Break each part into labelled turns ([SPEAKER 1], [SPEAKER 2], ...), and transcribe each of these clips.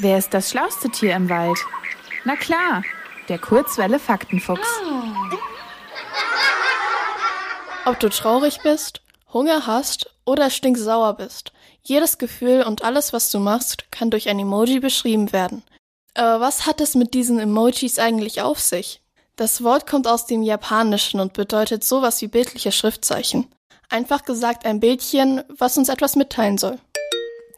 [SPEAKER 1] Wer ist das schlauste Tier im Wald? Na klar, der Kurzwelle Faktenfuchs.
[SPEAKER 2] Ob du traurig bist, Hunger hast oder stinksauer bist, jedes Gefühl und alles, was du machst, kann durch ein Emoji beschrieben werden. Aber was hat es mit diesen Emojis eigentlich auf sich? Das Wort kommt aus dem Japanischen und bedeutet sowas wie bildliche Schriftzeichen. Einfach gesagt ein Bildchen, was uns etwas mitteilen soll.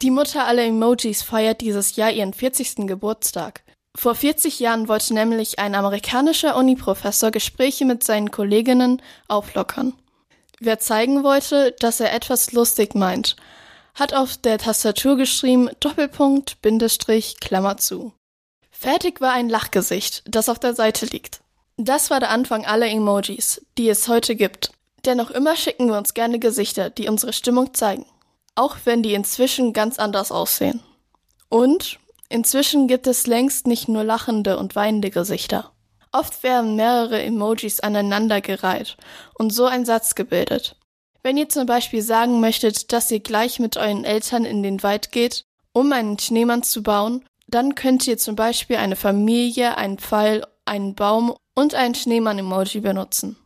[SPEAKER 2] Die Mutter aller Emojis feiert dieses Jahr ihren 40. Geburtstag. Vor 40 Jahren wollte nämlich ein amerikanischer Uniprofessor Gespräche mit seinen Kolleginnen auflockern. Wer zeigen wollte, dass er etwas lustig meint, hat auf der Tastatur geschrieben Doppelpunkt, Bindestrich, Klammer zu. Fertig war ein Lachgesicht, das auf der Seite liegt. Das war der Anfang aller Emojis, die es heute gibt. Dennoch immer schicken wir uns gerne Gesichter, die unsere Stimmung zeigen auch wenn die inzwischen ganz anders aussehen. Und inzwischen gibt es längst nicht nur lachende und weinende Gesichter. Oft werden mehrere Emojis aneinandergereiht und so ein Satz gebildet. Wenn ihr zum Beispiel sagen möchtet, dass ihr gleich mit euren Eltern in den Wald geht, um einen Schneemann zu bauen, dann könnt ihr zum Beispiel eine Familie, einen Pfeil, einen Baum und einen Schneemann-Emoji benutzen.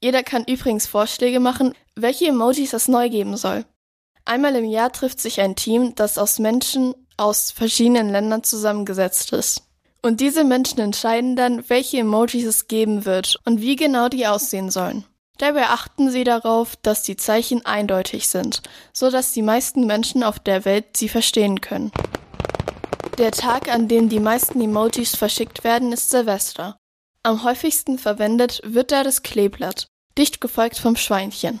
[SPEAKER 2] Jeder kann übrigens Vorschläge machen, welche Emojis es neu geben soll. Einmal im Jahr trifft sich ein Team, das aus Menschen aus verschiedenen Ländern zusammengesetzt ist. Und diese Menschen entscheiden dann, welche Emojis es geben wird und wie genau die aussehen sollen. Dabei achten sie darauf, dass die Zeichen eindeutig sind, so dass die meisten Menschen auf der Welt sie verstehen können. Der Tag, an dem die meisten Emojis verschickt werden, ist Silvester. Am häufigsten verwendet wird da das Kleeblatt, dicht gefolgt vom Schweinchen.